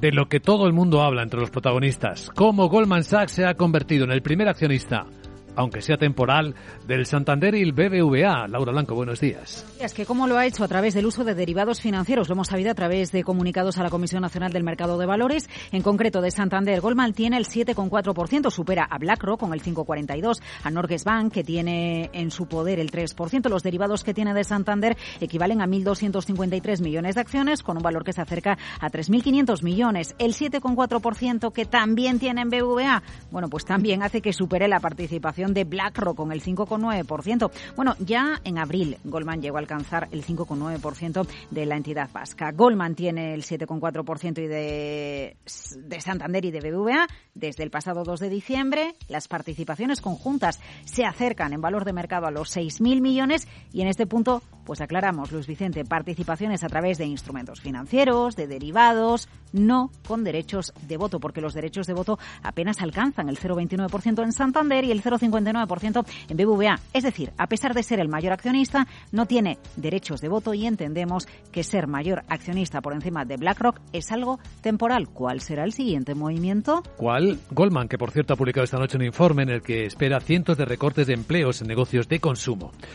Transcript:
de lo que todo el mundo habla entre los protagonistas, cómo Goldman Sachs se ha convertido en el primer accionista aunque sea temporal, del Santander y el BBVA. Laura Blanco, buenos días. Es que cómo lo ha hecho a través del uso de derivados financieros, lo hemos sabido a través de comunicados a la Comisión Nacional del Mercado de Valores, en concreto de Santander. Goldman tiene el 7,4%, supera a BlackRock con el 5,42%, a Norges Bank, que tiene en su poder el 3%. Los derivados que tiene de Santander equivalen a 1.253 millones de acciones, con un valor que se acerca a 3.500 millones. El 7,4% que también tiene en BBVA, bueno, pues también hace que supere la participación de BlackRock con el 5,9%. Bueno, ya en abril Goldman llegó a alcanzar el 5,9% de la entidad vasca. Goldman tiene el 7,4% y de, de Santander y de BBVA. Desde el pasado 2 de diciembre, las participaciones conjuntas se acercan en valor de mercado a los 6.000 millones y en este punto, pues aclaramos, Luis Vicente, participaciones a través de instrumentos financieros, de derivados, no con derechos de voto, porque los derechos de voto apenas alcanzan el 0,29% en Santander y el 0,5 59% en BBVA. Es decir, a pesar de ser el mayor accionista, no tiene derechos de voto y entendemos que ser mayor accionista por encima de BlackRock es algo temporal. ¿Cuál será el siguiente movimiento? ¿Cuál? Goldman, que por cierto ha publicado esta noche un informe en el que espera cientos de recortes de empleos en negocios de consumo.